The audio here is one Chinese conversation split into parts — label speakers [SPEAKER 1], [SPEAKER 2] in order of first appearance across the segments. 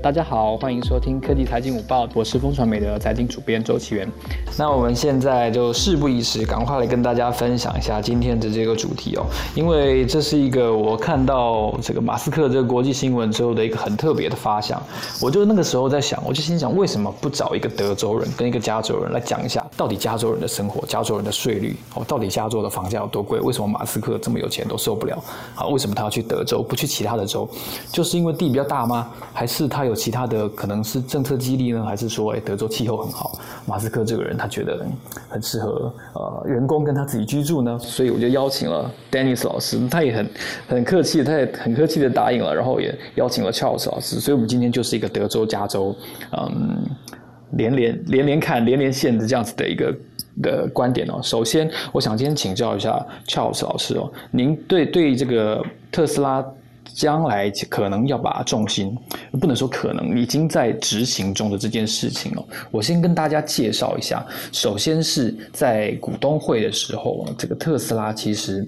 [SPEAKER 1] 大家好，欢迎收听科技财经午报，我是风传媒的财经主编周启源。那我们现在就事不宜迟，赶快来跟大家分享一下今天的这个主题哦，因为这是一个我看到这个马斯克这个国际新闻之后的一个很特别的发想。我就那个时候在想，我就心想，为什么不找一个德州人跟一个加州人来讲一下，到底加州人的生活、加州人的税率哦，到底加州的房价有多贵？为什么马斯克这么有钱都受不了？啊，为什么他要去德州，不去其他的州？就是因为地比较大吗？还是他有其他的可能是政策激励呢？还是说，哎，德州气候很好，马斯克这个人他觉得很适合呃员工跟他自己居住呢？所以我就邀请了 Dennis 老师，他也很很客气，他也很客气的答应了，然后也邀请了 Charles 老师，所以我们今天就是一个德州、加州，嗯，连连连连看、连连线的这样子的一个的观点哦。首先，我想今天请教一下 Charles 老师哦，您对对这个特斯拉。将来可能要把重心，不能说可能，已经在执行中的这件事情哦。我先跟大家介绍一下，首先是在股东会的时候，这个特斯拉其实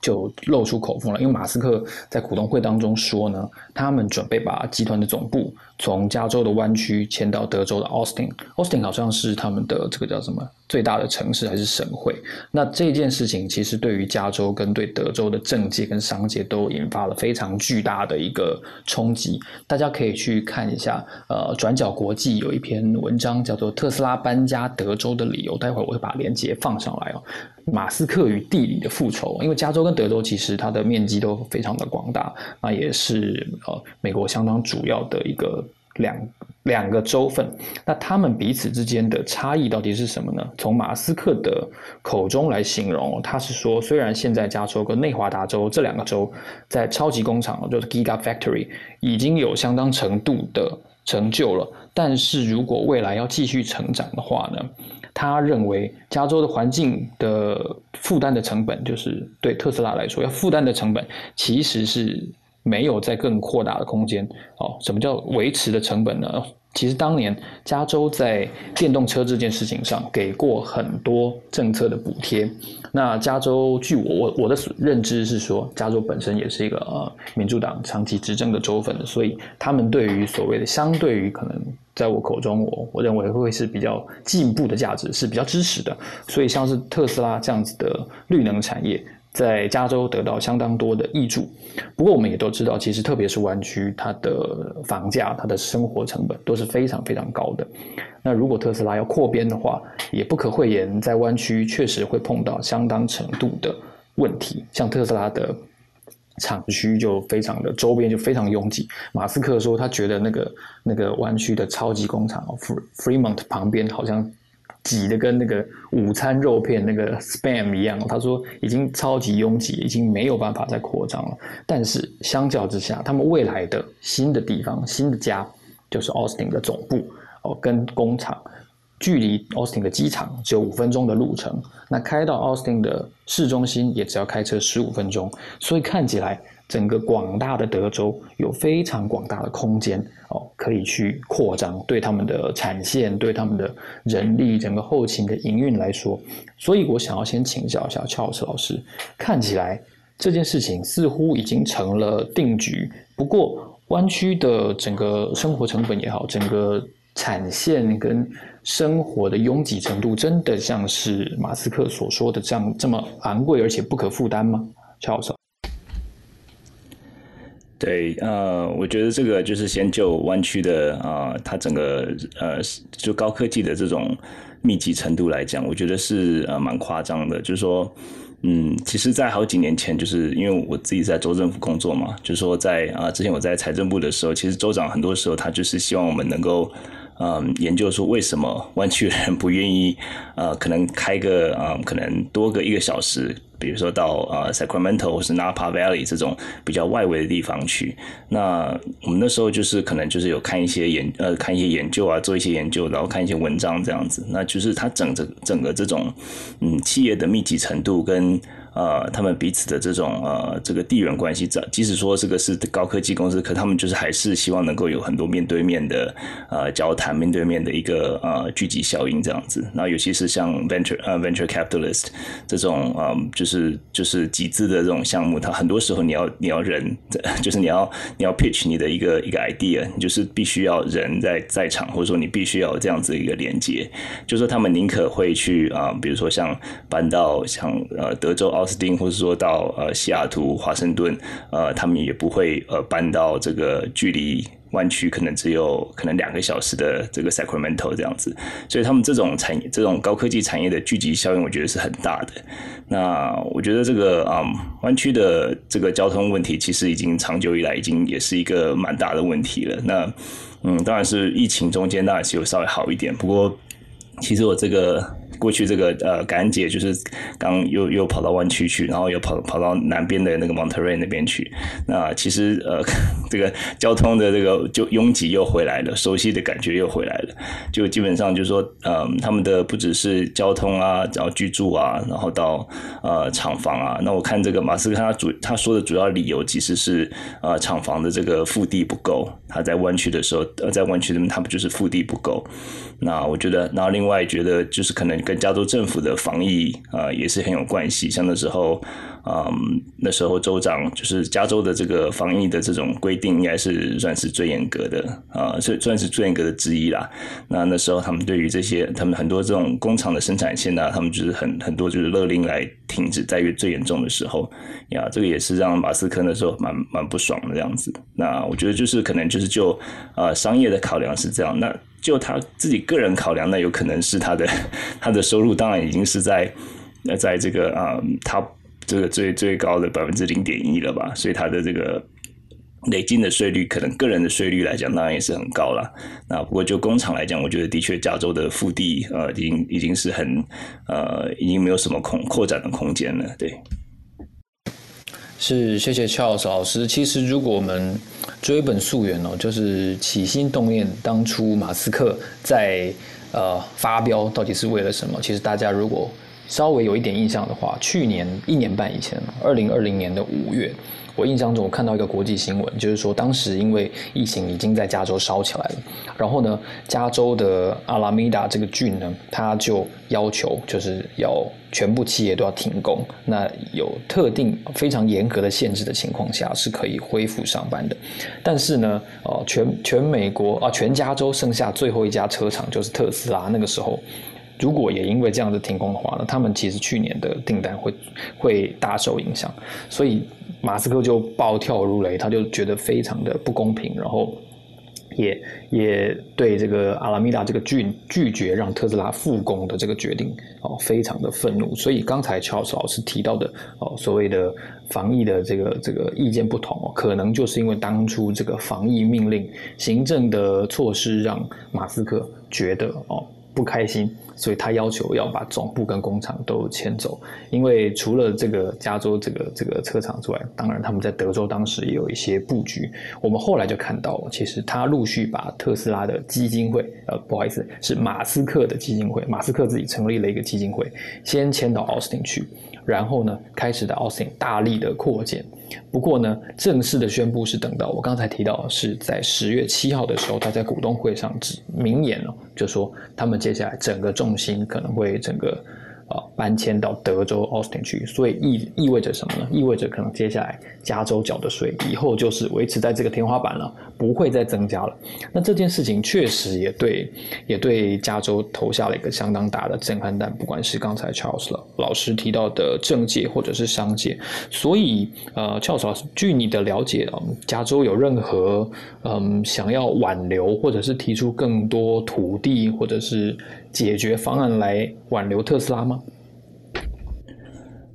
[SPEAKER 1] 就露出口风了，因为马斯克在股东会当中说呢，他们准备把集团的总部。从加州的湾区迁到德州的 Austin，Austin 好像是他们的这个叫什么最大的城市还是省会？那这件事情其实对于加州跟对德州的政界跟商界都引发了非常巨大的一个冲击。大家可以去看一下，呃，转角国际有一篇文章叫做《特斯拉搬家德州的理由》，待会儿我会把链接放上来哦。马斯克与地理的复仇，因为加州跟德州其实它的面积都非常的广大，那也是呃美国相当主要的一个。两两个州份，那他们彼此之间的差异到底是什么呢？从马斯克的口中来形容，他是说，虽然现在加州跟内华达州这两个州在超级工厂，就是 Giga Factory 已经有相当程度的成就了，但是如果未来要继续成长的话呢，他认为加州的环境的负担的成本，就是对特斯拉来说要负担的成本，其实是。没有在更扩大的空间哦。什么叫维持的成本呢？其实当年加州在电动车这件事情上给过很多政策的补贴。那加州据我我我的认知是说，加州本身也是一个呃民主党长期执政的州份，所以他们对于所谓的相对于可能在我口中我我认为会是比较进步的价值是比较支持的。所以像是特斯拉这样子的绿能产业。在加州得到相当多的益助，不过我们也都知道，其实特别是湾区，它的房价、它的生活成本都是非常非常高的。那如果特斯拉要扩编的话，也不可讳言，在湾区确实会碰到相当程度的问题。像特斯拉的厂区就非常的周边就非常拥挤。马斯克说，他觉得那个那个湾区的超级工厂 Fremont 旁边好像。挤得跟那个午餐肉片那个 spam 一样，他说已经超级拥挤，已经没有办法再扩张了。但是相较之下，他们未来的新的地方、新的家就是 Austin 的总部哦，跟工厂距离 Austin 的机场只有五分钟的路程，那开到 Austin 的市中心也只要开车十五分钟，所以看起来。整个广大的德州有非常广大的空间哦，可以去扩张，对他们的产线、对他们的人力、整个后勤的营运来说，所以我想要先请教一下乔老师老师，看起来这件事情似乎已经成了定局。不过，湾区的整个生活成本也好，整个产线跟生活的拥挤程度，真的像是马斯克所说的这样这么昂贵而且不可负担吗？乔老师。
[SPEAKER 2] 对，呃，我觉得这个就是先就湾区的啊，它整个呃，就高科技的这种密集程度来讲，我觉得是呃蛮夸张的。就是说，嗯，其实，在好几年前，就是因为我自己在州政府工作嘛，就是说在啊，之前我在财政部的时候，其实州长很多时候他就是希望我们能够。嗯，研究说为什么湾区人不愿意，呃，可能开个啊，可能多个一个小时，比如说到呃 Sacramento 或是 Napa Valley 这种比较外围的地方去。那我们那时候就是可能就是有看一些研呃看一些研究啊，做一些研究，然后看一些文章这样子。那就是它整个整个这种嗯企业的密集程度跟。呃，他们彼此的这种呃，这个地缘关系，这即使说这个是高科技公司，可他们就是还是希望能够有很多面对面的呃交谈，面对面的一个呃聚集效应这样子。那尤其是像 venture 呃 venture capitalist 这种呃，就是是就是集资的这种项目，它很多时候你要你要人，就是你要你要 pitch 你的一个一个 idea，你就是必须要人在在场，或者说你必须要有这样子一个连接。就说他们宁可会去啊，比如说像搬到像呃德州奥斯汀，或者说到呃西雅图、华盛顿，呃，他们也不会呃搬到这个距离。湾区可能只有可能两个小时的这个 Sacramento 这样子，所以他们这种产业、这种高科技产业的聚集效应，我觉得是很大的。那我觉得这个啊，湾区的这个交通问题，其实已经长久以来已经也是一个蛮大的问题了。那嗯，当然是疫情中间当然是有稍微好一点，不过其实我这个。过去这个呃感恩节就是刚又又跑到湾区去，然后又跑跑到南边的那个 Monterey 那边去。那其实呃 这个交通的这个就拥挤又回来了，熟悉的感觉又回来了。就基本上就是说，嗯，他们的不只是交通啊，然后居住啊，然后到呃厂房啊。那我看这个马斯克他主他说的主要理由其实是呃厂房的这个腹地不够。他在湾区的时候，呃在湾区里面他不就是腹地不够？那我觉得，然后另外觉得就是可能跟加州政府的防疫啊也是很有关系。像那时候，嗯，那时候州长就是加州的这个防疫的这种规定，应该是算是最严格的啊，算算是最严格的之一啦。那那时候他们对于这些，他们很多这种工厂的生产线呢，他们就是很很多就是勒令来停止，在最严重的时候呀，这个也是让马斯克那时候蛮蛮不爽的样子。那我觉得就是可能就是就呃商业的考量是这样。那就他自己个人考量，那有可能是他的 他的收入当然已经是在那在这个啊，他这个最最高的百分之零点一了吧，所以他的这个累进的税率，可能个人的税率来讲，当然也是很高了。那不过就工厂来讲，我觉得的确加州的腹地呃，已经已经是很呃，已经没有什么空扩展的空间了，对。
[SPEAKER 1] 是，谢谢 Charles 老师。其实，如果我们追本溯源哦，就是起心动念，当初马斯克在呃发飙到底是为了什么？其实大家如果稍微有一点印象的话，去年一年半以前，二零二零年的五月。我印象中，我看到一个国际新闻，就是说当时因为疫情已经在加州烧起来了，然后呢，加州的阿拉米达这个郡呢，他就要求就是要全部企业都要停工，那有特定非常严格的限制的情况下是可以恢复上班的，但是呢，呃，全全美国啊，全加州剩下最后一家车厂就是特斯拉，那个时候。如果也因为这样子停工的话呢，他们其实去年的订单会会大受影响，所以马斯克就暴跳如雷，他就觉得非常的不公平，然后也也对这个阿拉米达这个拒拒绝让特斯拉复工的这个决定哦，非常的愤怒。所以刚才乔老师提到的哦，所谓的防疫的这个这个意见不同哦，可能就是因为当初这个防疫命令行政的措施让马斯克觉得哦不开心。所以他要求要把总部跟工厂都迁走，因为除了这个加州这个这个车厂之外，当然他们在德州当时也有一些布局。我们后来就看到，其实他陆续把特斯拉的基金会，呃，不好意思，是马斯克的基金会，马斯克自己成立了一个基金会，先迁到奥斯汀去，然后呢，开始在奥斯汀大力的扩建。不过呢，正式的宣布是等到我刚才提到是在十月七号的时候，他在股东会上明言了，就说他们接下来整个重心可能会整个。啊，搬迁到德州奥斯汀去，所以意意味着什么呢？意味着可能接下来加州缴的税以后就是维持在这个天花板了，不会再增加了。那这件事情确实也对，也对加州投下了一个相当大的震撼弹。不管是刚才 Charles 老师提到的政界或者是商界，所以呃，Charles 老师，据你的了解啊，加州有任何嗯想要挽留或者是提出更多土地或者是解决方案来挽留特斯拉吗？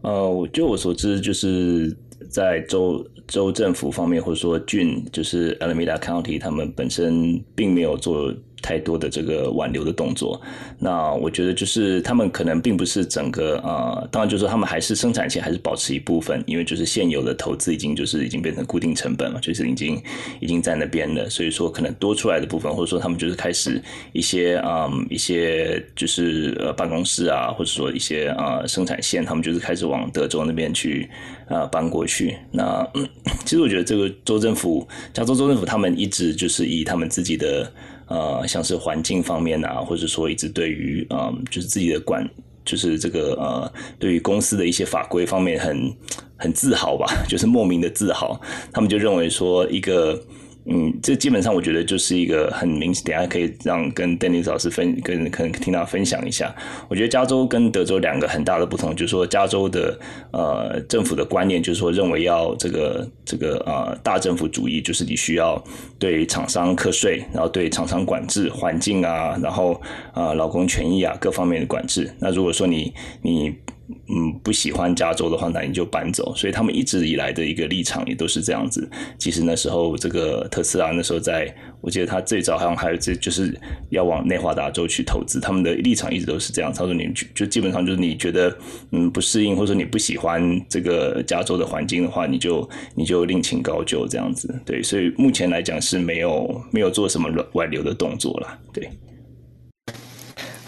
[SPEAKER 2] 呃，就我所知，就是在州州政府方面，或者说郡，就是 Alameda County，他们本身并没有做。太多的这个挽留的动作，那我觉得就是他们可能并不是整个呃，当然就是说他们还是生产线还是保持一部分，因为就是现有的投资已经就是已经变成固定成本了，就是已经已经在那边了，所以说可能多出来的部分，或者说他们就是开始一些嗯一些就是呃办公室啊，或者说一些啊生产线，他们就是开始往德州那边去啊搬过去。那 其实我觉得这个州政府，加州州政府他们一直就是以他们自己的。呃，像是环境方面啊，或者说一直对于嗯，就是自己的管，就是这个呃，对于公司的一些法规方面很很自豪吧，就是莫名的自豪。他们就认为说一个。嗯，这基本上我觉得就是一个很明显，等下可以让跟 Dennis 老师分跟可能听到分享一下。我觉得加州跟德州两个很大的不同，就是说加州的呃政府的观念就是说认为要这个这个呃大政府主义，就是你需要对厂商课税，然后对厂商管制环境啊，然后啊劳工权益啊各方面的管制。那如果说你你。嗯，不喜欢加州的话，那你就搬走。所以他们一直以来的一个立场也都是这样子。其实那时候，这个特斯拉那时候在，我记得他最早好像还有这就是要往内华达州去投资，他们的立场一直都是这样。他说你就基本上就是你觉得嗯不适应，或者说你不喜欢这个加州的环境的话，你就你就另请高就这样子。对，所以目前来讲是没有没有做什么外流的动作了。对。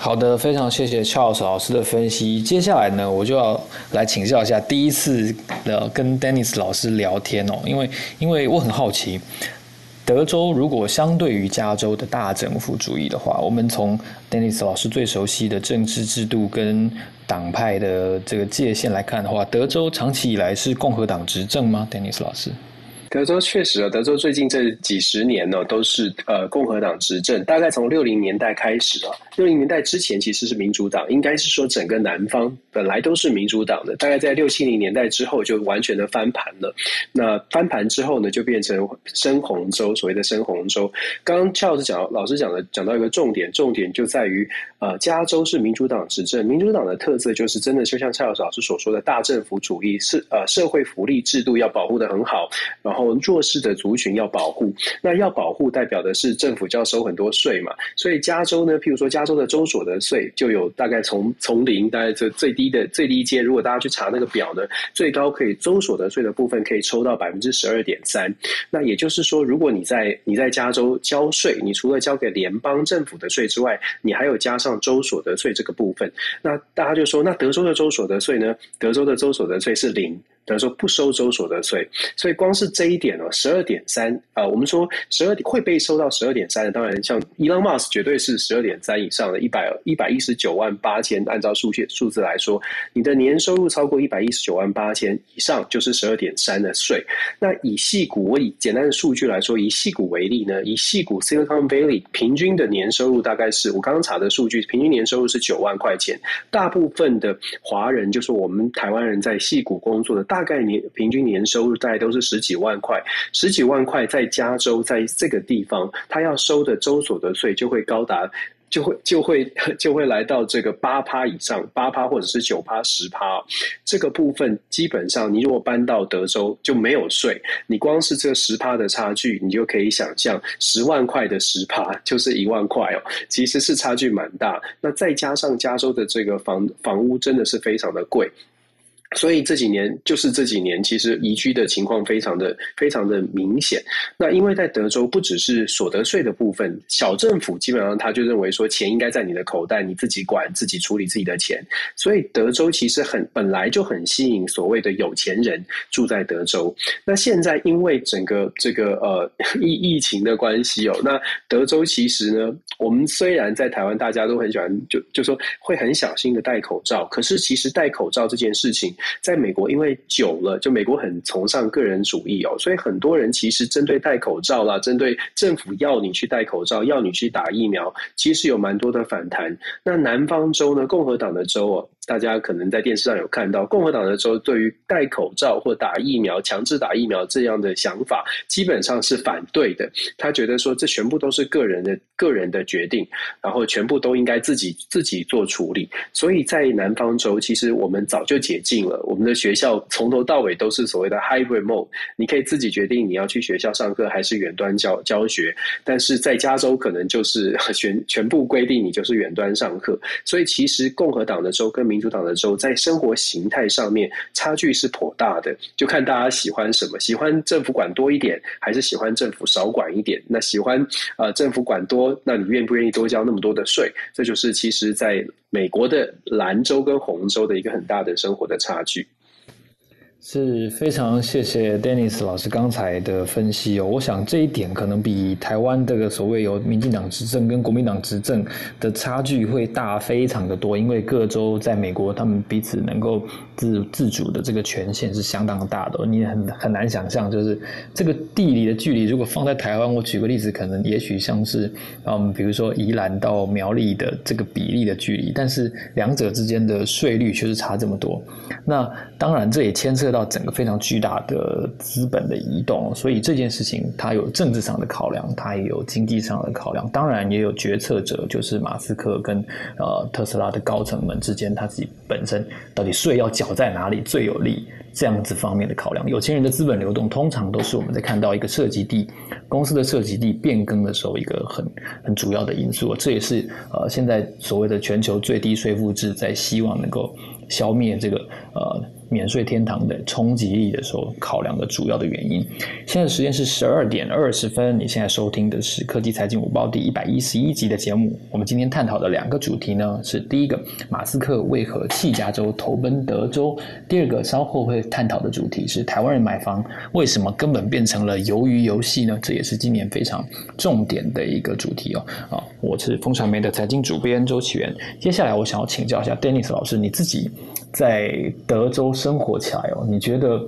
[SPEAKER 1] 好的，非常谢谢 Charles 老师的分析。接下来呢，我就要来请教一下第一次的跟 Dennis 老师聊天哦，因为因为我很好奇，德州如果相对于加州的大政府主义的话，我们从 Dennis 老师最熟悉的政治制度跟党派的这个界限来看的话，德州长期以来是共和党执政吗？Dennis 老师？
[SPEAKER 3] 德州确实啊，德州最近这几十年呢，都是呃共和党执政。大概从六零年代开始啊，六零年代之前其实是民主党，应该是说整个南方本来都是民主党的。大概在六七零年代之后，就完全的翻盘了。那翻盘之后呢，就变成深红州，所谓的深红州。刚刚蔡老师讲，老师讲的讲到一个重点，重点就在于呃，加州是民主党执政，民主党的特色就是真的就像俏老师所说的大政府主义，是呃社会福利制度要保护的很好，然后。后弱势的族群要保护，那要保护代表的是政府就要收很多税嘛，所以加州呢，譬如说加州的州所得税就有大概从从零，大概这最低的最低阶，如果大家去查那个表呢，最高可以州所得税的部分可以抽到百分之十二点三。那也就是说，如果你在你在加州交税，你除了交给联邦政府的税之外，你还有加上州所得税这个部分，那大家就说，那德州的州所得税呢？德州的州所得税是零。等于说不收州所得税，所以光是这一点哦，十二点三啊，我们说十二会被收到十二点三的，当然像 Elon Musk 绝对是十二点三以上的，一百一百一十九万八千，按照数学数字来说，你的年收入超过一百一十九万八千以上，就是十二点三的税。那以细股，我以简单的数据来说，以细股为例呢，以细股 Silicon Valley 平均的年收入大概是我刚刚查的数据，平均年收入是九万块钱。大部分的华人，就是我们台湾人在细股工作的大。大概年平均年收入大概都是十几万块，十几万块在加州，在这个地方，他要收的州所得税就会高达，就会就会就会来到这个八趴以上，八趴或者是九趴十趴。这个部分基本上，你如果搬到德州就没有税，你光是这十趴的差距，你就可以想象十万块的十趴就是一万块哦，其实是差距蛮大。那再加上加州的这个房房屋真的是非常的贵。所以这几年，就是这几年，其实移居的情况非常的、非常的明显。那因为在德州，不只是所得税的部分，小政府基本上他就认为说，钱应该在你的口袋，你自己管，自己处理自己的钱。所以德州其实很本来就很吸引所谓的有钱人住在德州。那现在因为整个这个呃疫疫情的关系哦，那德州其实呢，我们虽然在台湾大家都很喜欢，就就说会很小心的戴口罩，可是其实戴口罩这件事情。在美国，因为久了，就美国很崇尚个人主义哦，所以很多人其实针对戴口罩啦，针对政府要你去戴口罩，要你去打疫苗，其实有蛮多的反弹。那南方州呢，共和党的州哦。大家可能在电视上有看到，共和党的州对于戴口罩或打疫苗、强制打疫苗这样的想法，基本上是反对的。他觉得说，这全部都是个人的个人的决定，然后全部都应该自己自己做处理。所以在南方州，其实我们早就解禁了，我们的学校从头到尾都是所谓的 hybrid mode，你可以自己决定你要去学校上课还是远端教教学。但是在加州，可能就是全全部规定你就是远端上课。所以其实共和党的州跟民民主党的州在生活形态上面差距是颇大的，就看大家喜欢什么，喜欢政府管多一点，还是喜欢政府少管一点？那喜欢呃政府管多，那你愿不愿意多交那么多的税？这就是其实在美国的蓝州跟红州的一个很大的生活的差距。
[SPEAKER 1] 是非常谢谢 Dennis 老师刚才的分析哦。我想这一点可能比台湾这个所谓有民进党执政跟国民党执政的差距会大非常的多，因为各州在美国他们彼此能够自自主的这个权限是相当大的。你很很难想象，就是这个地理的距离，如果放在台湾，我举个例子，可能也许像是嗯，比如说宜兰到苗栗的这个比例的距离，但是两者之间的税率却是差这么多。那当然这也牵涉。到整个非常巨大的资本的移动，所以这件事情它有政治上的考量，它也有经济上的考量，当然也有决策者，就是马斯克跟呃特斯拉的高层们之间，他自己本身到底税要缴在哪里最有利，这样子方面的考量。有钱人的资本流动，通常都是我们在看到一个涉及地公司的涉及地变更的时候，一个很很主要的因素。这也是呃现在所谓的全球最低税负制，在希望能够消灭这个呃。免税天堂的冲击力的时候，考量的主要的原因。现在时间是十二点二十分，你现在收听的是科技财经午报第一百一十一集的节目。我们今天探讨的两个主题呢，是第一个，马斯克为何弃加州投奔德州；第二个，稍后会探讨的主题是台湾人买房为什么根本变成了鱿鱼游戏呢？这也是今年非常重点的一个主题哦。啊，我是风传媒的财经主编周启源。接下来我想要请教一下 Dennis 老师，你自己在德州。生活起来哦，你觉得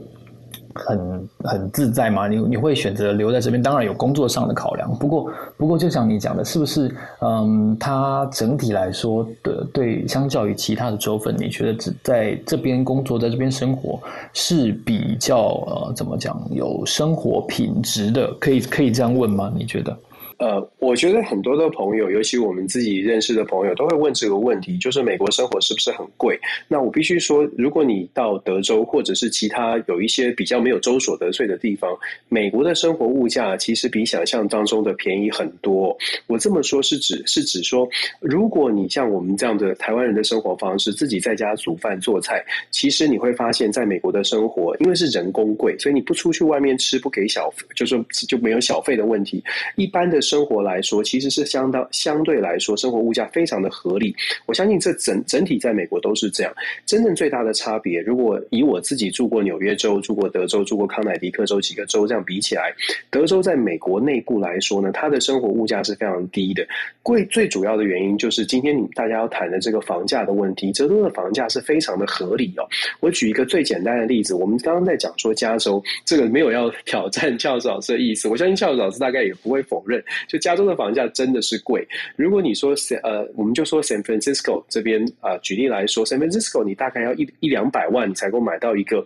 [SPEAKER 1] 很很自在吗？你你会选择留在这边？当然有工作上的考量，不过不过就像你讲的，是不是？嗯，它整体来说的对，相较于其他的州份，你觉得只在这边工作，在这边生活是比较呃，怎么讲？有生活品质的？可以可以这样问吗？你觉得？
[SPEAKER 3] 呃，我觉得很多的朋友，尤其我们自己认识的朋友，都会问这个问题：，就是美国生活是不是很贵？那我必须说，如果你到德州或者是其他有一些比较没有州所得税的地方，美国的生活物价其实比想象当中的便宜很多。我这么说是指是指说，如果你像我们这样的台湾人的生活方式，自己在家煮饭做菜，其实你会发现，在美国的生活，因为是人工贵，所以你不出去外面吃，不给小，就是就没有小费的问题。一般的。生活来说，其实是相当相对来说，生活物价非常的合理。我相信这整整体在美国都是这样。真正最大的差别，如果以我自己住过纽约州、住过德州、住过康乃狄克州几个州这样比起来，德州在美国内部来说呢，它的生活物价是非常低的。贵最主要的原因就是今天你大家要谈的这个房价的问题。德州的房价是非常的合理哦。我举一个最简单的例子，我们刚刚在讲说加州，这个没有要挑战教授老师的意思。我相信教授老师大概也不会否认。就加州的房价真的是贵。如果你说呃，我们就说 San Francisco 这边啊，举例来说，San Francisco 你大概要一一两百万，你才够买到一个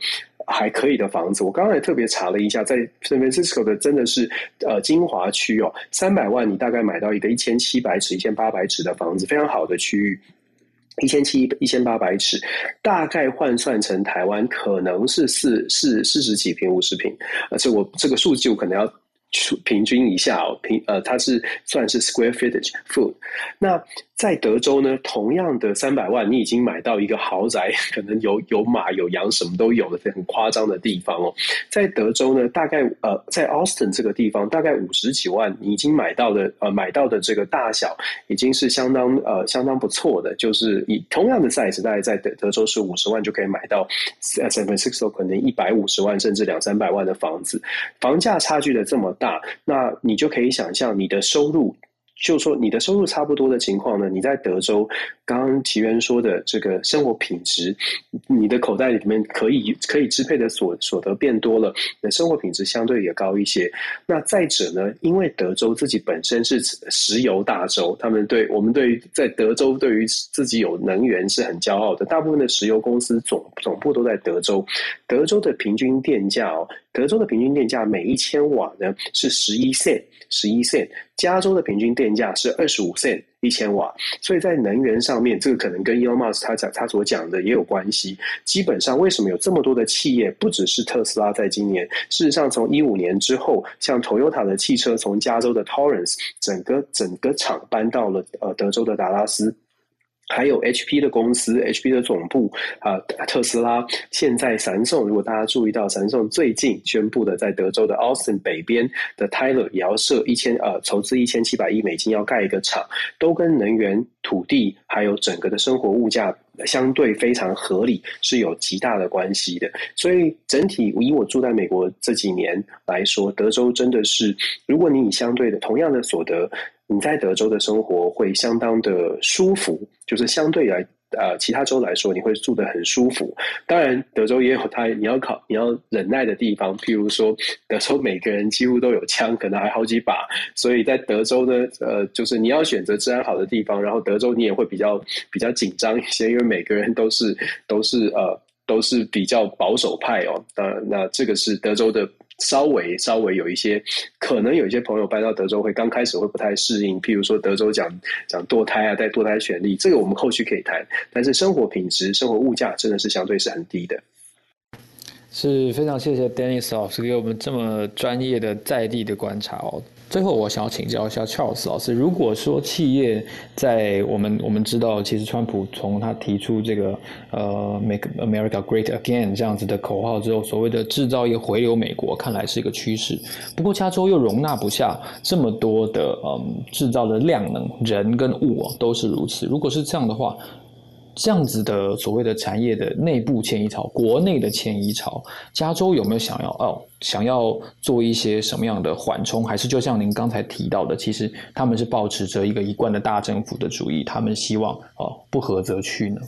[SPEAKER 3] 还可以的房子。我刚才特别查了一下，在 San Francisco 的真的是呃精华区哦，三百万你大概买到一个一千七百尺、一千八百尺的房子，非常好的区域，一千七一千八百尺，大概换算成台湾可能是四四四十几平、五十平，而且我这个数据我可能要。平均一下哦，平呃，它是算是 square footage foot。那在德州呢，同样的三百万，你已经买到一个豪宅，可能有有马有羊，什么都有的，很夸张的地方哦。在德州呢，大概呃，在 Austin 这个地方，大概五十几万，你已经买到的呃，买到的这个大小已经是相当呃相当不错的。就是以同样的 size，大概在德德州是五十万就可以买到 San Francisco 可能一百五十万甚至两三百万的房子，房价差距的这么大，那你就可以想象你的收入。就说你的收入差不多的情况呢，你在德州，刚刚奇源说的这个生活品质，你的口袋里面可以可以支配的所所得变多了，那生活品质相对也高一些。那再者呢，因为德州自己本身是石油大州，他们对我们对于在德州对于自己有能源是很骄傲的，大部分的石油公司总总部都在德州。德州的平均电价哦，德州的平均电价每一千瓦呢是十一 cent，十一 cent。加州的平均电价是二十五 cent 一千瓦，所以在能源上面，这个可能跟 Elon Musk 他讲他所讲的也有关系。基本上，为什么有这么多的企业，不只是特斯拉，在今年，事实上从一五年之后，像 Toyota 的汽车从加州的 Torrance 整个整个厂搬到了呃德州的达拉斯。还有 HP 的公司，HP 的总部啊，特斯拉。现在闪送，如果大家注意到，闪送最近宣布的，在德州的 Austin 北边的 Tyler 也要设一千呃，筹资一千七百亿美金要盖一个厂，都跟能源、土地还有整个的生活物价相对非常合理，是有极大的关系的。所以整体以我住在美国这几年来说，德州真的是，如果你以相对的同样的所得。你在德州的生活会相当的舒服，就是相对来呃其他州来说，你会住得很舒服。当然，德州也有它你要考你要忍耐的地方，譬如说，德州每个人几乎都有枪，可能还好几把。所以在德州呢，呃，就是你要选择治安好的地方，然后德州你也会比较比较紧张一些，因为每个人都是都是呃都是比较保守派哦。当然，那这个是德州的。稍微稍微有一些，可能有一些朋友搬到德州会刚开始会不太适应，譬如说德州讲讲堕胎啊，带堕胎权利，这个我们后续可以谈。但是生活品质、生活物价真的是相对是很低的。
[SPEAKER 1] 是非常谢谢 Dennis 老师给我们这么专业的在地的观察哦。最后，我想要请教一下 Charles 老师，如果说企业在我们我们知道，其实川普从他提出这个呃 “Make America Great Again” 这样子的口号之后，所谓的制造业回流美国，看来是一个趋势。不过，加州又容纳不下这么多的嗯制造的量能，人跟物都是如此。如果是这样的话，这样子的所谓的产业的内部迁移潮，国内的迁移潮，加州有没有想要哦，想要做一些什么样的缓冲？还是就像您刚才提到的，其实他们是保持着一个一贯的大政府的主义，他们希望哦不合则去呢？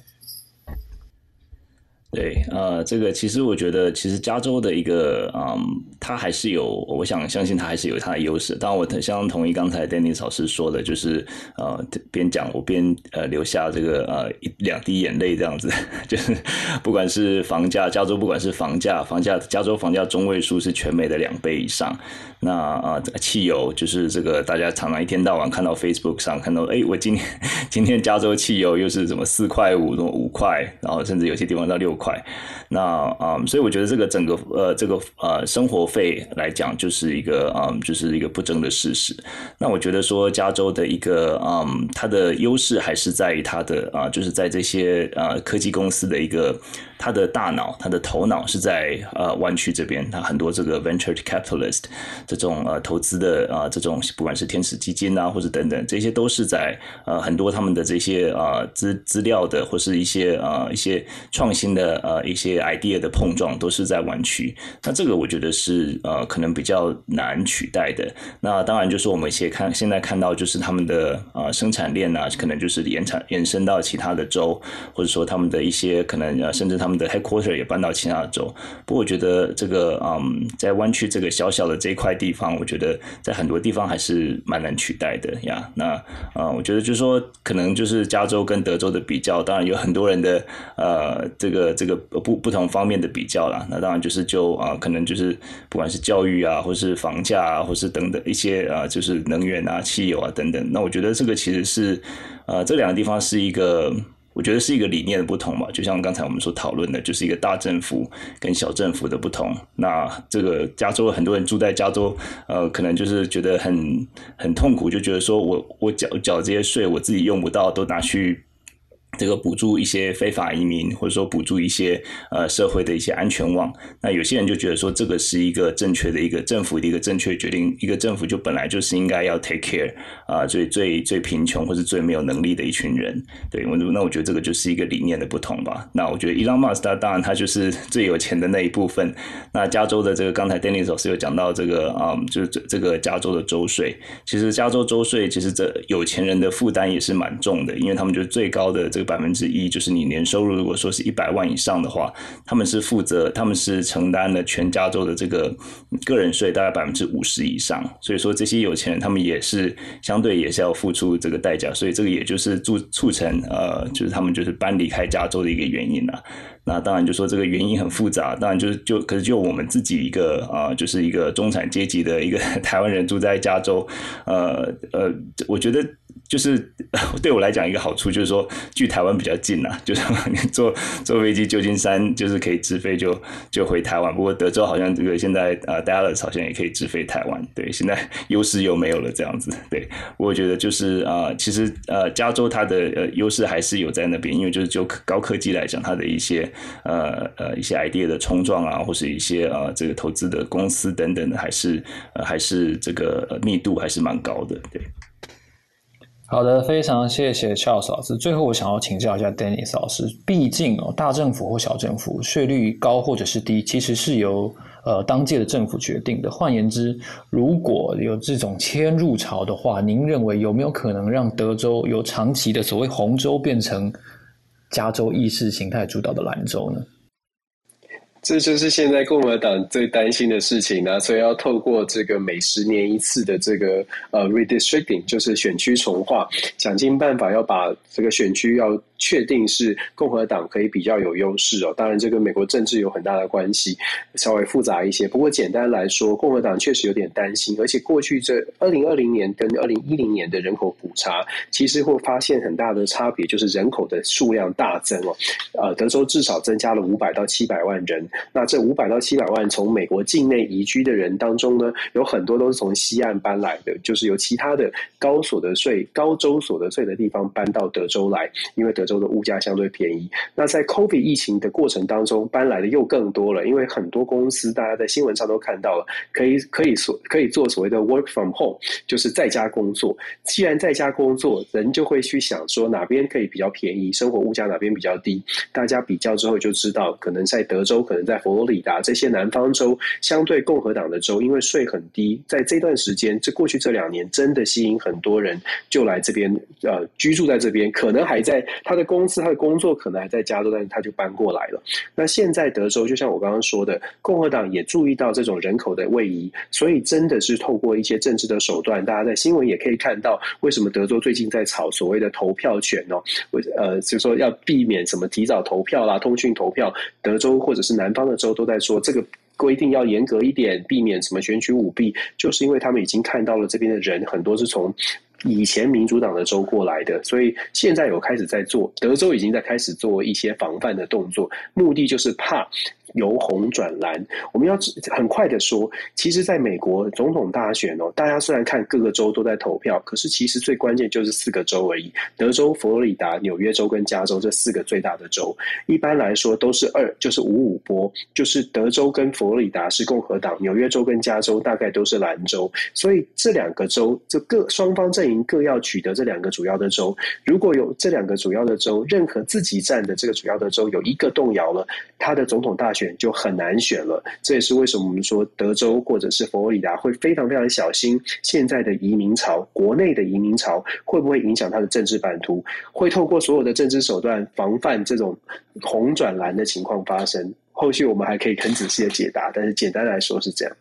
[SPEAKER 2] 对，呃，这个其实我觉得，其实加州的一个，嗯，它还是有，我想相信它还是有它的优势。当然，我相当同意刚才 Dennis 老师说的，就是呃，边讲我边呃流下这个呃一两滴眼泪这样子，就是不管是房价，加州不管是房价，房价加州房价中位数是全美的两倍以上。那啊，汽油就是这个，大家常常一天到晚看到 Facebook 上看到，哎，我今天 今天加州汽油又是什么四块五，什么五块，然后甚至有些地方到六快。那啊，所以我觉得这个整个呃，这个呃生活费来讲，就是一个啊，就是一个不争的事实。那我觉得说，加州的一个嗯，它的优势还是在于它的啊，就是在这些啊科技公司的一个。他的大脑，他的头脑是在呃湾区这边，他很多这个 venture capitalist 这种呃投资的啊这种不管是天使基金啊或者等等，这些都是在呃很多他们的这些啊资资料的或是一些啊一些创新的呃一些 idea 的碰撞都是在湾区。那这个我觉得是呃可能比较难取代的。那当然就是我们一些看现在看到就是他们的啊生产链啊，可能就是延产延伸到其他的州，或者说他们的一些可能呃甚至他。他们的 headquarter 也搬到其他的州，不过我觉得这个嗯，在湾区这个小小的这一块地方，我觉得在很多地方还是蛮难取代的呀。那啊，我觉得就是说，可能就是加州跟德州的比较，当然有很多人的呃，这个这个不不同方面的比较啦。那当然就是就啊，可能就是不管是教育啊，或是房价啊，或是等等一些啊，就是能源啊、汽油啊等等。那我觉得这个其实是呃，这两个地方是一个。我觉得是一个理念的不同嘛，就像刚才我们所讨论的，就是一个大政府跟小政府的不同。那这个加州很多人住在加州，呃，可能就是觉得很很痛苦，就觉得说我我缴缴这些税，我自己用不到，都拿去。这个补助一些非法移民，或者说补助一些呃社会的一些安全网。那有些人就觉得说，这个是一个正确的一个政府的一个正确决定。一个政府就本来就是应该要 take care 啊，最最最贫穷或是最没有能力的一群人。对，我那我觉得这个就是一个理念的不同吧。那我觉得伊朗马斯他当然他就是 最有钱的那一部分。那加州的这个刚才 Dennis 老师有讲到这个啊，就是这这个加州的州税。其实加州州税其实这有钱人的负担也是蛮重的，因为他们就是最高的这个。百分之一就是你年收入如果说是一百万以上的话，他们是负责，他们是承担了全加州的这个个人税大概百分之五十以上，所以说这些有钱人他们也是相对也是要付出这个代价，所以这个也就是促促成呃，就是他们就是搬离开加州的一个原因了。那当然就说这个原因很复杂，当然就是就可是就我们自己一个啊，就是一个中产阶级的一个 台湾人住在加州，呃呃，我觉得。就是 对我来讲一个好处就是说，距台湾比较近啊，就是你 坐坐飞机旧金山就是可以直飞就就回台湾。不过德州好像这个现在呃 Dallas 好像也可以直飞台湾，对，现在 优势又没有了这样子。对，我觉得就是啊，其实呃加州它的呃优势还是有在那边，因为就是就高科技来讲，它的一些呃呃一些 idea 的冲撞啊，或是一些呃这个投资的公司等等的，还是呃还是这个密度还是蛮高的，对。
[SPEAKER 1] 好的，非常谢谢 Charles 老师。最后，我想要请教一下 Dennis 老师，毕竟哦，大政府或小政府税率高或者是低，其实是由呃当届的政府决定的。换言之，如果有这种迁入潮的话，您认为有没有可能让德州由长期的所谓红州变成加州意识形态主导的蓝州呢？
[SPEAKER 3] 这就是现在共和党最担心的事情呢，所以要透过这个每十年一次的这个呃 redistricting，就是选区重划，想尽办法要把这个选区要。确定是共和党可以比较有优势哦，当然这跟美国政治有很大的关系，稍微复杂一些。不过简单来说，共和党确实有点担心，而且过去这二零二零年跟二零一零年的人口普查，其实会发现很大的差别，就是人口的数量大增哦。呃，德州至少增加了五百到七百万人，那这五百到七百万从美国境内移居的人当中呢，有很多都是从西岸搬来的，就是由其他的高所得税、高州所得税的地方搬到德州来，因为德。州的物价相对便宜。那在 COVID 疫情的过程当中，搬来的又更多了，因为很多公司大家在新闻上都看到了，可以可以所可以做所谓的 work from home，就是在家工作。既然在家工作，人就会去想说哪边可以比较便宜，生活物价哪边比较低。大家比较之后就知道，可能在德州，可能在佛罗里达这些南方州，相对共和党的州，因为税很低，在这段时间，这过去这两年，真的吸引很多人就来这边呃居住在这边，可能还在他。的公司，他的工作可能还在加州，但是他就搬过来了。那现在德州，就像我刚刚说的，共和党也注意到这种人口的位移，所以真的是透过一些政治的手段，大家在新闻也可以看到，为什么德州最近在炒所谓的投票权哦？呃，就是说要避免什么提早投票啦、通讯投票，德州或者是南方的州都在说这个规定要严格一点，避免什么选举舞弊，就是因为他们已经看到了这边的人很多是从。以前民主党的州过来的，所以现在有开始在做，德州已经在开始做一些防范的动作，目的就是怕。由红转蓝，我们要很快的说，其实，在美国总统大选哦，大家虽然看各个州都在投票，可是其实最关键就是四个州而已：德州、佛罗里达、纽约州跟加州这四个最大的州。一般来说都是二，就是五五波，就是德州跟佛罗里达是共和党，纽约州跟加州大概都是蓝州。所以这两个州，这各双方阵营各要取得这两个主要的州。如果有这两个主要的州，任何自己占的这个主要的州有一个动摇了，他的总统大选。就很难选了，这也是为什么我们说德州或者是佛罗里达会非常非常小心现在的移民潮，国内的移民潮会不会影响他的政治版图？会透过所有的政治手段防范这种红转蓝的情况发生。后续我们还可以很仔细的解答，但是简单来说是这样。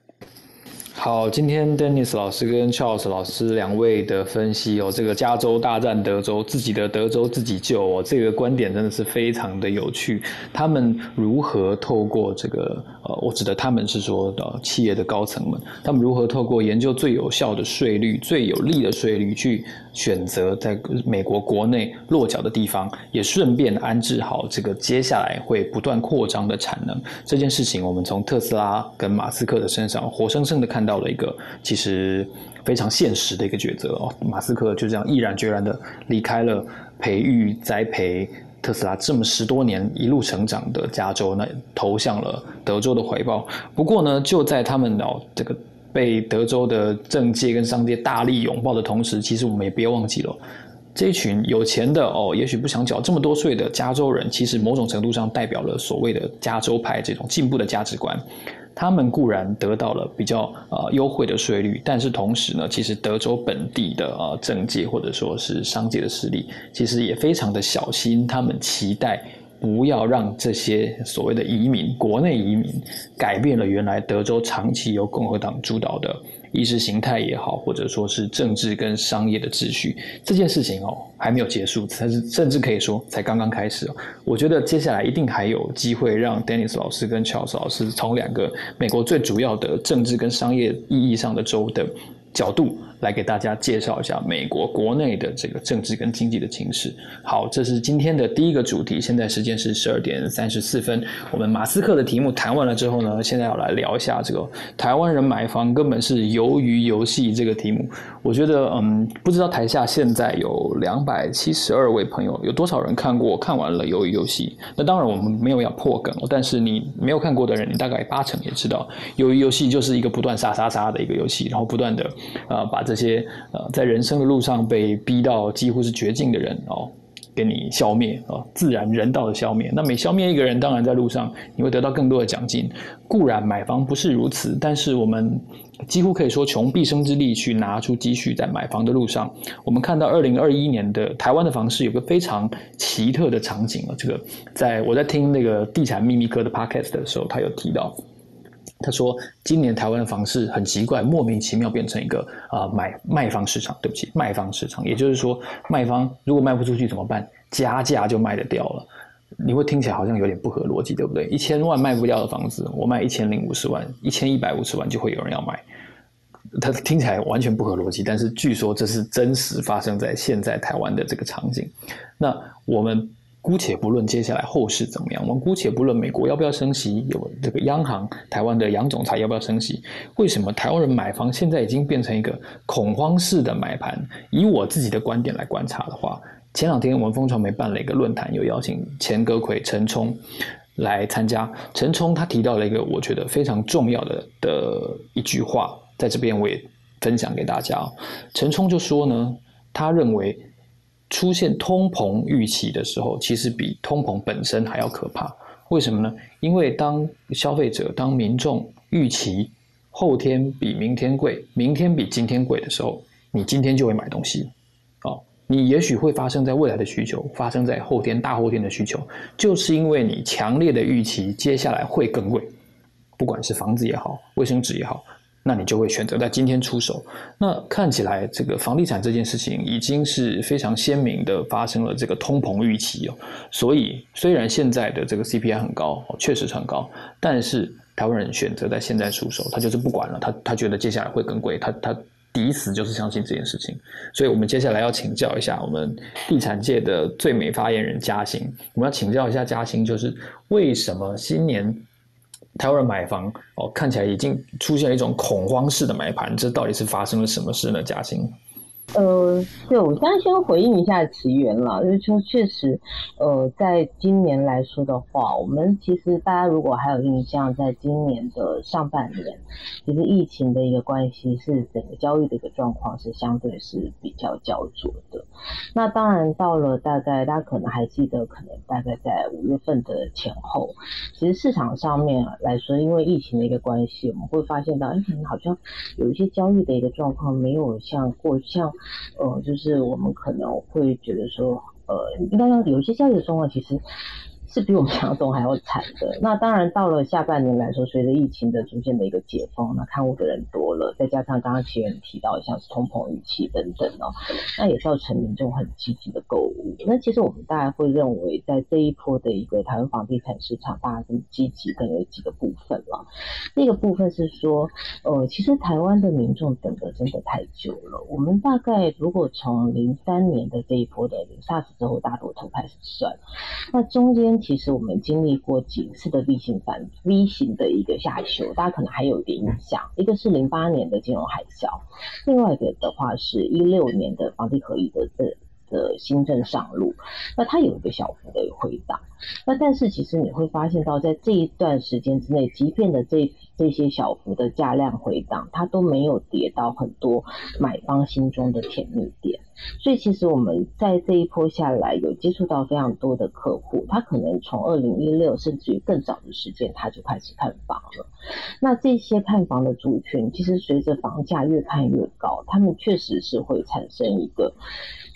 [SPEAKER 1] 好，今天 Dennis 老师跟 Charles 老师两位的分析哦，这个加州大战德州，自己的德州自己救哦，这个观点真的是非常的有趣。他们如何透过这个呃，我指的他们是说的企业的高层们，他们如何透过研究最有效的税率、最有利的税率去选择在美国国内落脚的地方，也顺便安置好这个接下来会不断扩张的产能。这件事情，我们从特斯拉跟马斯克的身上活生生的看。到了一个其实非常现实的一个抉择哦，马斯克就这样毅然决然的离开了培育栽培特斯拉这么十多年一路成长的加州，那投向了德州的怀抱。不过呢，就在他们哦这个被德州的政界跟商界大力拥抱的同时，其实我们也别忘记了这群有钱的哦，也许不想缴这么多税的加州人，其实某种程度上代表了所谓的加州派这种进步的价值观。他们固然得到了比较呃优惠的税率，但是同时呢，其实德州本地的呃政界或者说是商界的势力，其实也非常的小心，他们期待不要让这些所谓的移民，国内移民改变了原来德州长期由共和党主导的。意识形态也好，或者说是政治跟商业的秩序，这件事情哦还没有结束，才是甚至可以说才刚刚开始哦。我觉得接下来一定还有机会让 Dennis 老师跟 Charles 老师从两个美国最主要的政治跟商业意义上的州的角度来给大家介绍一下美国国内的这个政治跟经济的情势。好，这是今天的第一个主题。现在时间是十二点三十四分。我们马斯克的题目谈完了之后呢，现在要来聊一下这个台湾人买房根本是鱿鱼游戏这个题目。我觉得，嗯，不知道台下现在有两百七十二位朋友，有多少人看过看完了鱿鱼游戏？那当然我们没有要破梗，但是你没有看过的人，你大概八成也知道，鱿鱼游戏就是一个不断杀杀杀的一个游戏，然后不断的呃把这些呃在人生的路上被逼到几乎是绝境的人哦。给你消灭啊，自然人道的消灭。那每消灭一个人，当然在路上你会得到更多的奖金。固然买房不是如此，但是我们几乎可以说穷毕生之力去拿出积蓄在买房的路上。我们看到二零二一年的台湾的房市有个非常奇特的场景啊。这个在我在听那个地产秘密课的 podcast 的时候，他有提到。他说：“今年台湾的房市很奇怪，莫名其妙变成一个啊买卖方市场。对不起，卖方市场，也就是说，卖方如果卖不出去怎么办？加价就卖得掉了。你会听起来好像有点不合逻辑，对不对？一千万卖不掉的房子，我卖一千零五十万，一千一百五十万就会有人要买。它听起来完全不合逻辑，但是据说这是真实发生在现在台湾的这个场景。那我们。”姑且不论接下来后市怎么样，我们姑且不论美国要不要升息，有这个央行台湾的杨总裁要不要升息？为什么台湾人买房现在已经变成一个恐慌式的买盘？以我自己的观点来观察的话，前两天我们风传媒办了一个论坛，有邀请前阁魁陈冲来参加。陈冲他提到了一个我觉得非常重要的的一句话，在这边我也分享给大家。陈冲就说呢，他认为。出现通膨预期的时候，其实比通膨本身还要可怕。为什么呢？因为当消费者、当民众预期后天比明天贵，明天比今天贵的时候，你今天就会买东西。哦，你也许会发生在未来的需求，发生在后天、大后天的需求，就是因为你强烈的预期接下来会更贵，不管是房子也好，卫生纸也好。那你就会选择在今天出手。那看起来这个房地产这件事情已经是非常鲜明的发生了这个通膨预期哦。所以虽然现在的这个 CPI 很高，确实很高，但是台湾人选择在现在出手，他就是不管了，他他觉得接下来会更贵，他他抵死就是相信这件事情。所以我们接下来要请教一下我们地产界的最美发言人嘉兴，我们要请教一下嘉兴，就是为什么新年。台湾人买房哦，看起来已经出现了一种恐慌式的买盘，这到底是发生了什么事呢？嘉兴。
[SPEAKER 4] 呃，对，我先先回应一下奇缘了，就是说确实，呃，在今年来说的话，我们其实大家如果还有印象，在今年的上半年，其实疫情的一个关系是整个交易的一个状况是相对是比较焦灼的。那当然到了大概大家可能还记得，可能大概在五月份的前后，其实市场上面来说，因为疫情的一个关系，我们会发现到，哎，好像有一些交易的一个状况没有像过像。呃，就是我们可能会觉得说，呃，应该要有一些教育的状况，其实。是比我们想象还要惨的。那当然，到了下半年来说，随着疫情的逐渐的一个解封，那看屋的人多了，再加上刚刚前人提到像是通膨预期等等哦，那也造成民众很积极的购物。那其实我们大概会认为，在这一波的一个台湾房地产市场，大家这么积极，可能有几个部分了。第一个部分是说，呃，其实台湾的民众等的真的太久了。我们大概如果从零三年的这一波的 SARS 之后大多头开始算，那中间。其实我们经历过几次的 V 型反 V 型的一个下修，大家可能还有一点印象。一个是零八年的金融海啸，另外一个的话是一六年的房地合一的的的新政上路，那它有一个小幅的回档。那但是其实你会发现到，在这一段时间之内，即便的这这些小幅的价量回档，它都没有跌到很多买方心中的甜蜜点。所以其实我们在这一波下来，有接触到非常多的客户，他可能从二零一六甚至于更早的时间，他就开始看房了。那这些看房的族群，其实随着房价越看越高，他们确实是会产生一个。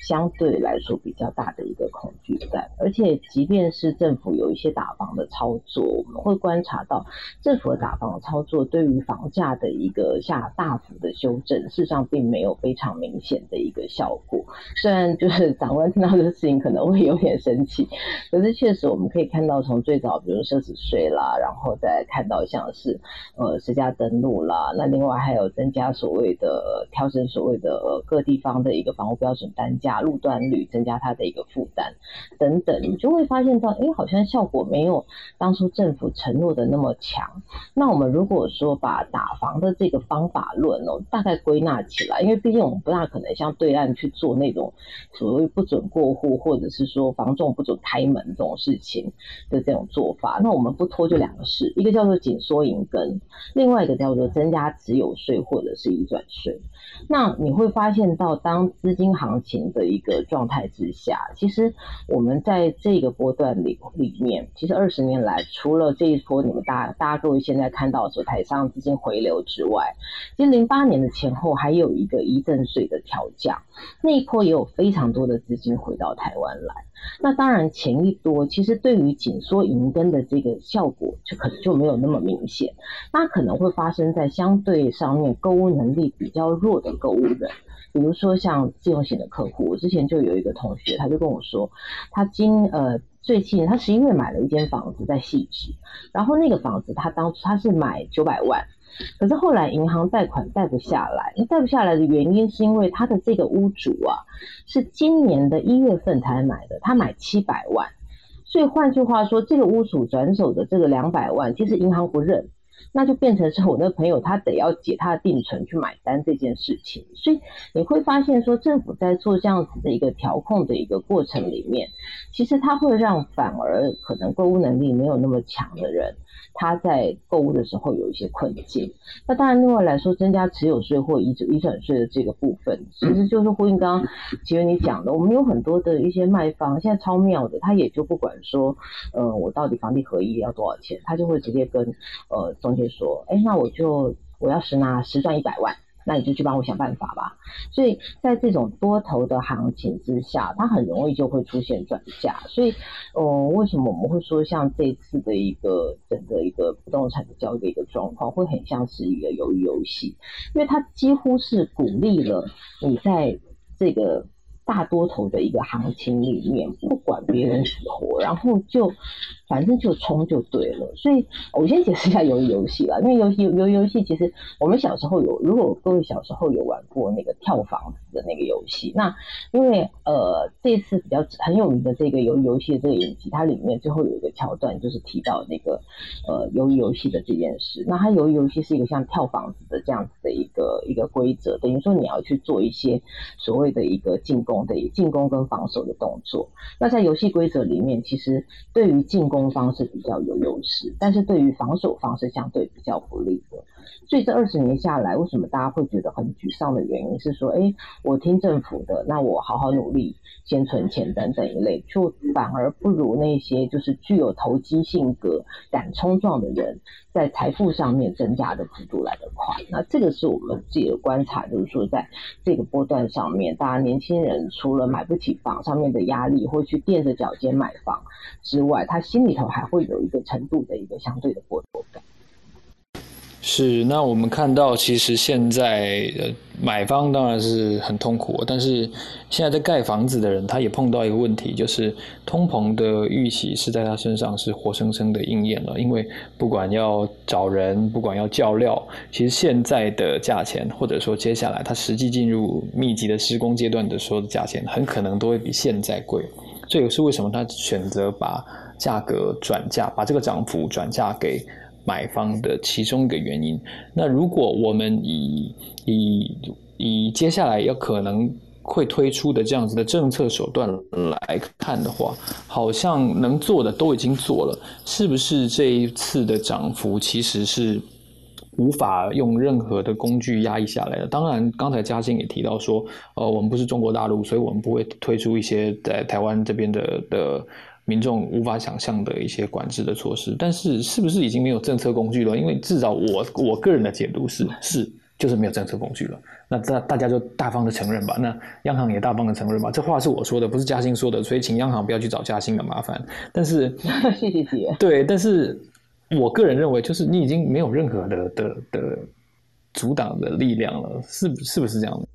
[SPEAKER 4] 相对来说比较大的一个恐惧感。而且，即便是政府有一些打房的操作，我们会观察到政府的打房的操作对于房价的一个下大幅的修正，事实上并没有非常明显的一个效果。虽然就是 长官听到这个事情可能会有点生气，可是确实我们可以看到，从最早比如奢侈税啦，然后再看到像是呃实价登录啦，那另外还有增加所谓的调整所谓的各地方的一个房屋标准单价、打路段率，增加它的一个负担等等，你就会发现到，哎，好像效果没有当初政府承诺的那么强。那我们如果说把打房的这个方法论哦，大概归纳起来，因为毕竟我们不大可能像对岸去做那种所谓不准过户，或者是说房仲不准开门这种事情的这种做法。那我们不拖就两个事，一个叫做紧缩银根，另外一个叫做增加持有税或者是移转税。那你会发现到，当资金行情的的一个状态之下，其实我们在这个波段里里面，其实二十年来，除了这一波你们大大家各位现在看到说台上资金回流之外，其实零八年的前后还有一个遗赠税的调降，那一波也有非常多的资金回到台湾来。那当然钱一多，其实对于紧缩银根的这个效果就可能就没有那么明显，那可能会发生在相对上面购物能力比较弱的购物人，比如说像自用型的客户，我之前就有一个同学，他就跟我说，他今呃最近他十一月买了一间房子在细致，然后那个房子他当初他是买九百万。可是后来银行贷款贷不下来，贷不下来的原因是因为他的这个屋主啊，是今年的一月份才买的，他买七百万，所以换句话说，这个屋主转手的这个两百万，其实银行不认。那就变成是我那个朋友，他得要解他的定存去买单这件事情，所以你会发现说，政府在做这样子的一个调控的一个过程里面，其实它会让反而可能购物能力没有那么强的人，他在购物的时候有一些困境。那当然，另外来说，增加持有税或遗遗产税的这个部分，其实就是呼应刚刚其实你讲的，我们有很多的一些卖方现在超妙的，他也就不管说，呃，我到底房地合一要多少钱，他就会直接跟呃中。就说，哎，那我就我要实拿十赚一百万，那你就去帮我想办法吧。所以在这种多头的行情之下，它很容易就会出现转价。所以，哦，为什么我们会说像这次的一个整个一个不动产的交易的一个状况，会很像是一个鱿鱼游戏？因为它几乎是鼓励了你在这个大多头的一个行情里面，不管别人死活，然后就。反正就冲就对了，所以我先解释一下鱿鱼游戏啦。因为游戏鱿鱼游戏其实我们小时候有，如果各位小时候有玩过那个跳房子的那个游戏，那因为呃这次比较很有名的这个鱿鱼游戏的这个演技，它里面最后有一个桥段就是提到那个呃鱿鱼游戏的这件事。那它鱿鱼游戏是一个像跳房子的这样子的一个一个规则，等于说你要去做一些所谓的一个进攻的进攻跟防守的动作。那在游戏规则里面，其实对于进攻方是比较有优势，但是对于防守方是相对比较不利的。所以这二十年下来，为什么大家会觉得很沮丧的原因是说，哎，我听政府的，那我好好努力，先存钱等等一类，就反而不如那些就是具有投机性格、敢冲撞的人，在财富上面增加的幅度来得快。那这个是我们自己的观察，就是说在这个波段上面，大家年轻人除了买不起房上面的压力，或去垫着脚尖买房之外，他心里头还会有一个程度的一个相对的波动感。
[SPEAKER 1] 是，那我们看到，其实现在呃买方当然是很痛苦，但是现在在盖房子的人，他也碰到一个问题，就是通膨的预期是在他身上是活生生的应验了。因为不管要找人，不管要叫料，其实现在的价钱，或者说接下来他实际进入密集的施工阶段的时候的价钱，很可能都会比现在贵。这也是为什么他选择把价格转嫁，把这个涨幅转嫁给。买方的其中一个原因。那如果我们以以以接下来要可能会推出的这样子的政策手段来看的话，好像能做的都已经做了，是不是这一次的涨幅其实是无法用任何的工具压抑下来的？当然，刚才嘉欣也提到说，呃，我们不是中国大陆，所以我们不会推出一些在台湾这边的的。民众无法想象的一些管制的措施，但是是不是已经没有政策工具了？因为至少我我个人的解读是是就是没有政策工具了。那大大家就大方的承认吧，那央行也大方的承认吧。这话是我说的，不是嘉兴说的，所以请央行不要去找嘉兴的麻烦。但是
[SPEAKER 4] 谢谢姐。
[SPEAKER 1] 对，但是我个人认为，就是你已经没有任何的的的阻挡的力量了，是是不是这样的？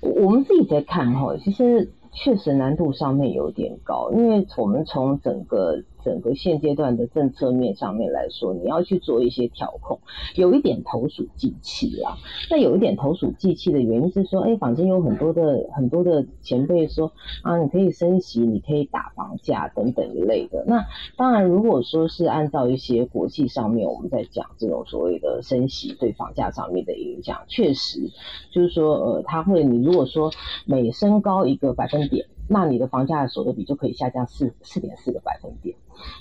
[SPEAKER 4] 我们自己在看哈，其实确实难度上面有点高，因为我们从整个。整个现阶段的政策面上面来说，你要去做一些调控，有一点投鼠忌器啦。那有一点投鼠忌器的原因是说，哎，反正有很多的很多的前辈说啊，你可以升息，你可以打房价等等一类的。那当然，如果说是按照一些国际上面我们在讲这种所谓的升息对房价上面的影响，确实就是说，呃，它会你如果说每升高一个百分点，那你的房价的所得比就可以下降四四点四个百分点。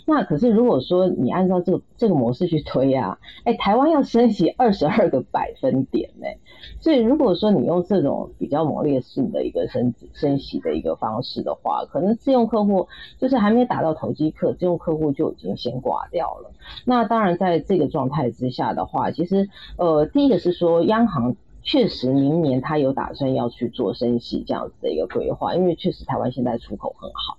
[SPEAKER 4] 那可是，如果说你按照这个这个模式去推啊，哎，台湾要升息二十二个百分点呢，所以如果说你用这种比较猛烈性的一个升升息的一个方式的话，可能自用客户就是还没打到投机客，自用客户就已经先挂掉了。那当然，在这个状态之下的话，其实呃，第一个是说央行确实明年他有打算要去做升息这样子的一个规划，因为确实台湾现在出口很好。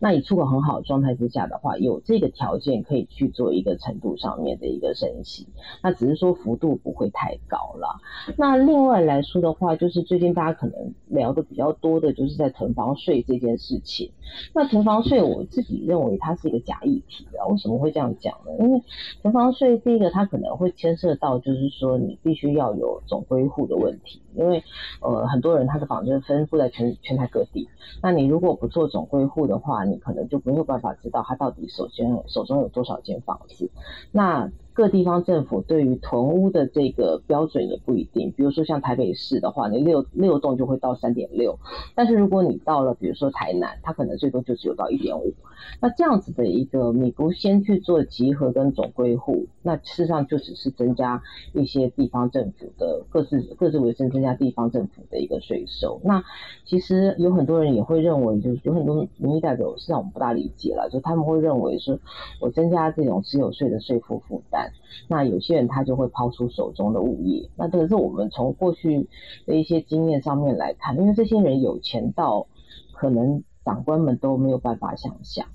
[SPEAKER 4] 那以出口很好的状态之下的话，有这个条件可以去做一个程度上面的一个升息，那只是说幅度不会太高了。那另外来说的话，就是最近大家可能聊的比较多的，就是在囤房税这件事情。那囤房税我自己认为它是一个假议题啊。为什么会这样讲呢？因为囤房税第一个它可能会牵涉到，就是说你必须要有总归户的问题，因为呃很多人他的房子分布在全全台各地，那你如果不做总归户的话，你可能就没有办法知道他到底首先手中有多少间房子。那各地方政府对于囤屋的这个标准也不一定，比如说像台北市的话，你六六栋就会到三点六，但是如果你到了比如说台南，它可能最多就只有到一点五。那这样子的一个，你不先去做集合跟总归户，那事实上就只是增加一些地方政府的各自各自为政，增加地方政府的一个税收。那其实有很多人也会认为，就是有很多民意代表是让我们不大理解了，就他们会认为说我增加这种持有税的税负负担。那有些人他就会抛出手中的物业，那这个是我们从过去的一些经验上面来看，因为这些人有钱到可能长官们都没有办法想象，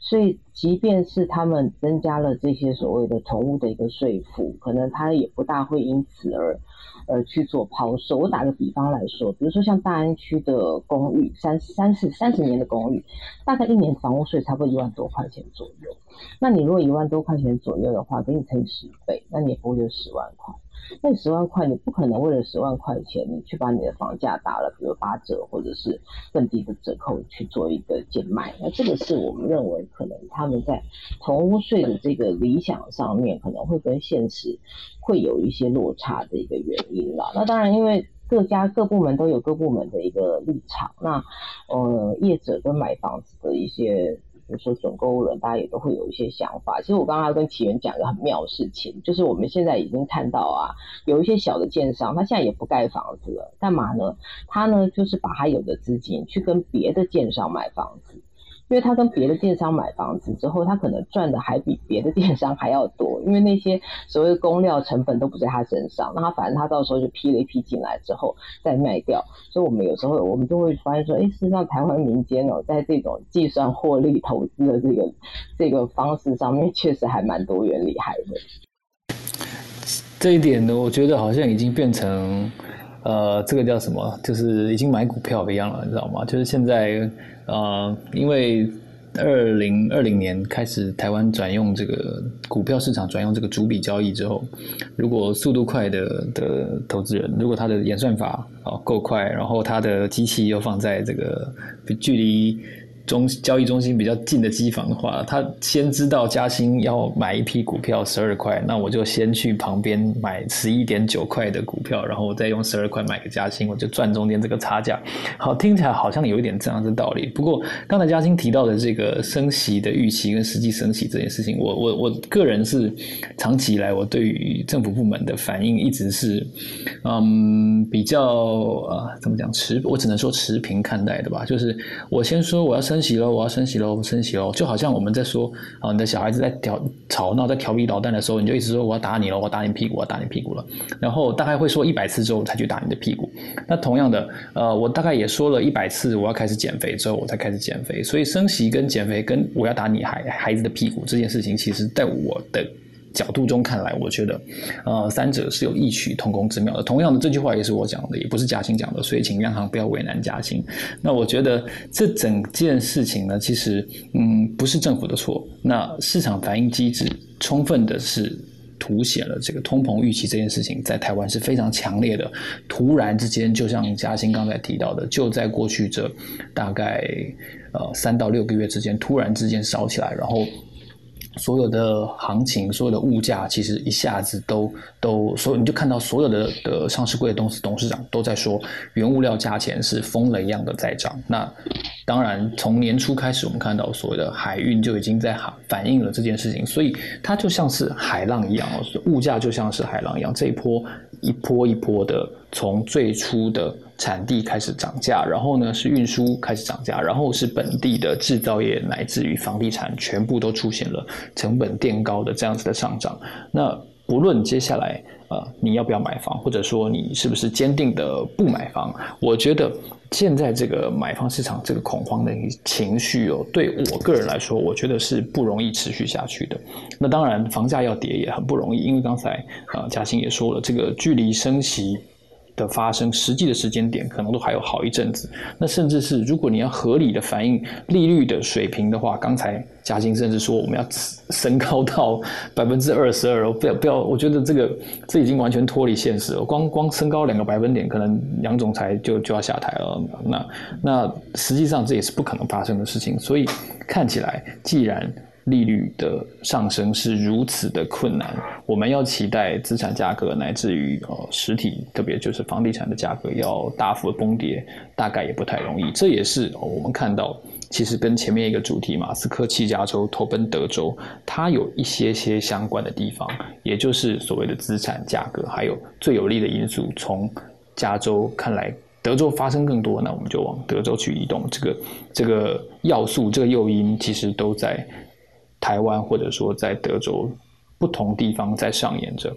[SPEAKER 4] 所以即便是他们增加了这些所谓的宠物的一个税负，可能他也不大会因此而。呃，去做抛售。我打个比方来说，比如说像大安区的公寓，三三四三十年的公寓，大概一年房屋税差不多一万多块钱左右。那你如果一万多块钱左右的话，给你乘以十倍，那你也不会就十万块。那十万块，你不可能为了十万块钱，你去把你的房价打了，比如八折或者是更低的折扣去做一个减卖。那这个是我们认为可能他们在同屋税的这个理想上面，可能会跟现实会有一些落差的一个原因啦。那当然，因为各家各部门都有各部门的一个立场，那呃，业者跟买房子的一些。比如说准购物人，大家也都会有一些想法。其实我刚刚跟启源讲一个很妙的事情，就是我们现在已经看到啊，有一些小的建商，他现在也不盖房子了，干嘛呢？他呢就是把他有的资金去跟别的建商买房子。因为他跟别的电商买房子之后，他可能赚的还比别的电商还要多，因为那些所谓的工料成本都不在他身上，那他反正他到时候就批了一批进来之后再卖掉。所以我们有时候我们就会发现说，哎，事实上台湾民间哦，在这种计算获利投资的这个这个方式上面，确实还蛮多元厉害的。
[SPEAKER 1] 这一点呢，我觉得好像已经变成呃，这个叫什么，就是已经买股票一样了，你知道吗？就是现在。呃，因为二零二零年开始台湾转用这个股票市场转用这个主笔交易之后，如果速度快的的投资人，如果他的演算法啊够快，然后他的机器又放在这个距离。中交易中心比较近的机房的话，他先知道嘉兴要买一批股票十二块，那我就先去旁边买十一点九块的股票，然后我再用十二块买个嘉兴，我就赚中间这个差价。好，听起来好像有一点这样的道理。不过刚才嘉兴提到的这个升息的预期跟实际升息这件事情，我我我个人是长期以来我对于政府部门的反应一直是嗯比较啊怎么讲持我只能说持平看待的吧。就是我先说我要升。升息喽，我要升息喽，升息喽，就好像我们在说啊，你的小孩子在调吵闹、在调皮捣蛋的时候，你就一直说我要打你了，我打你屁股，我要打你屁股了，然后大概会说一百次之后才去打你的屁股。那同样的，呃，我大概也说了一百次我要开始减肥之后，我才开始减肥。所以升息跟减肥跟我要打你孩孩子的屁股这件事情，其实在我的。角度中看来，我觉得，呃，三者是有异曲同工之妙的。同样的，这句话也是我讲的，也不是嘉兴讲的，所以请央行不要为难嘉兴。那我觉得这整件事情呢，其实，嗯，不是政府的错。那市场反应机制充分的是凸显了这个通膨预期这件事情在台湾是非常强烈的。突然之间，就像嘉兴刚才提到的，就在过去这大概呃三到六个月之间，突然之间烧起来，然后。所有的行情，所有的物价，其实一下子都都，所以你就看到所有的的上市柜的董事董事长都在说，原物料价钱是疯了一样的在涨。那当然，从年初开始，我们看到所谓的海运就已经在反映了这件事情，所以它就像是海浪一样哦，物价就像是海浪一样，这一波一波一波的，从最初的。产地开始涨价，然后呢是运输开始涨价，然后是本地的制造业乃至于房地产全部都出现了成本垫高的这样子的上涨。那不论接下来呃你要不要买房，或者说你是不是坚定的不买房，我觉得现在这个买方市场这个恐慌的情绪哦，对我个人来说，我觉得是不容易持续下去的。那当然房价要跌也很不容易，因为刚才呃嘉欣也说了，这个距离升息。的发生，实际的时间点可能都还有好一阵子。那甚至是如果你要合理的反映利率的水平的话，刚才嘉兴甚至说我们要升高到 百分之二十二哦，不要不要，我觉得这个这已经完全脱离现实了。光光升高两个百分点，可能杨总裁就就要下台了。那那实际上这也是不可能发生的事情。所以看起来，既然利率的上升是如此的困难，我们要期待资产价格乃至于呃实体，特别就是房地产的价格要大幅的崩跌，大概也不太容易。这也是我们看到，其实跟前面一个主题马斯克弃加州投奔德州，它有一些些相关的地方，也就是所谓的资产价格，还有最有利的因素，从加州看来，德州发生更多，那我们就往德州去移动。这个这个要素，这个诱因，其实都在。台湾或者说在德州不同地方在上演着。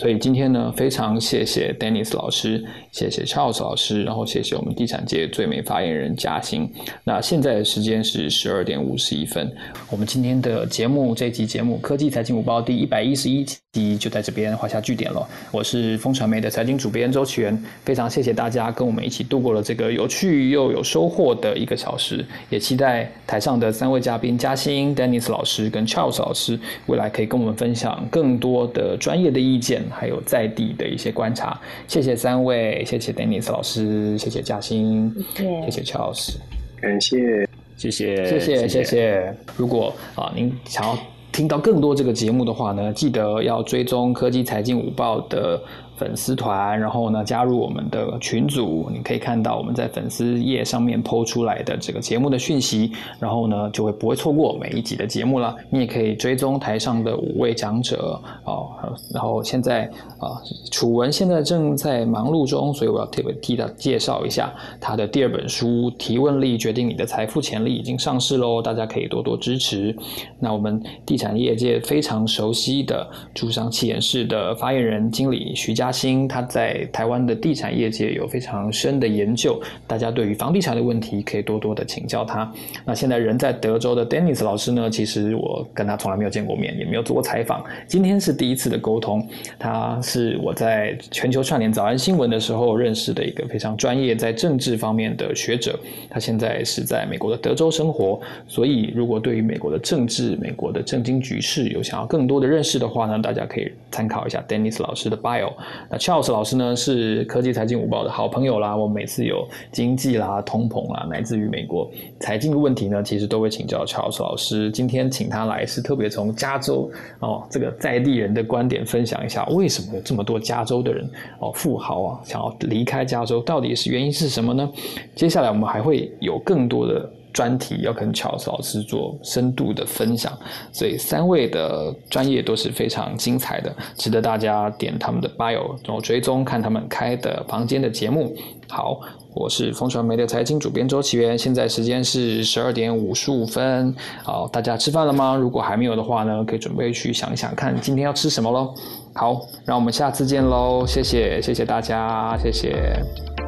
[SPEAKER 1] 所以今天呢，非常谢谢 Dennis 老师，谢谢 Charles 老师，然后谢谢我们地产界最美发言人嘉兴。那现在的时间是十二点五十一分，我们今天的节目这期节目《科技财经午报》第一百一十一集就在这边画下句点了。我是风传媒的财经主编周启源，非常谢谢大家跟我们一起度过了这个有趣又有收获的一个小时，也期待台上的三位嘉宾嘉兴、Dennis 老师跟 Charles 老师未来可以跟我们分享更多的专业的意见。还有在地的一些观察，谢谢三位，谢谢 Dennis 老师，谢谢嘉欣，谢谢 Charles，
[SPEAKER 3] 感谢，
[SPEAKER 2] 谢谢，
[SPEAKER 1] 谢谢，谢谢。如果啊，您想要听到更多这个节目的话呢，记得要追踪科技财经午报的。粉丝团，然后呢，加入我们的群组，你可以看到我们在粉丝页上面抛出来的这个节目的讯息，然后呢，就会不会错过每一集的节目了。你也可以追踪台上的五位讲者哦。然后现在啊，楚文现在正在忙碌中，所以我要特别替他介绍一下他的第二本书《提问力决定你的财富潜力》已经上市喽，大家可以多多支持。那我们地产业界非常熟悉的珠商企研室的发言人经理徐佳。新他在台湾的地产业界有非常深的研究，大家对于房地产的问题可以多多的请教他。那现在人在德州的 Dennis 老师呢？其实我跟他从来没有见过面，也没有做过采访，今天是第一次的沟通。他是我在全球串联早安新闻的时候认识的一个非常专业在政治方面的学者。他现在是在美国的德州生活，所以如果对于美国的政治、美国的政经局势有想要更多的认识的话呢，大家可以参考一下 Dennis 老师的 bio。那 Charles 老师呢是科技财经午报的好朋友啦，我每次有经济啦、通膨啦，乃至于美国财经的问题呢，其实都会请教 Charles 老师。今天请他来是特别从加州哦这个在地人的观点分享一下，为什么有这么多加州的人哦富豪啊想要离开加州，到底是原因是什么呢？接下来我们还会有更多的。专题要跟乔斯老师做深度的分享，所以三位的专业都是非常精彩的，值得大家点他们的 bio，然后追踪看他们开的房间的节目。好，我是风传媒的财经主编周启源，现在时间是十二点五十五分。好，大家吃饭了吗？如果还没有的话呢，可以准备去想一想看今天要吃什么喽。好，让我们下次见喽，谢谢，谢谢大家，谢谢。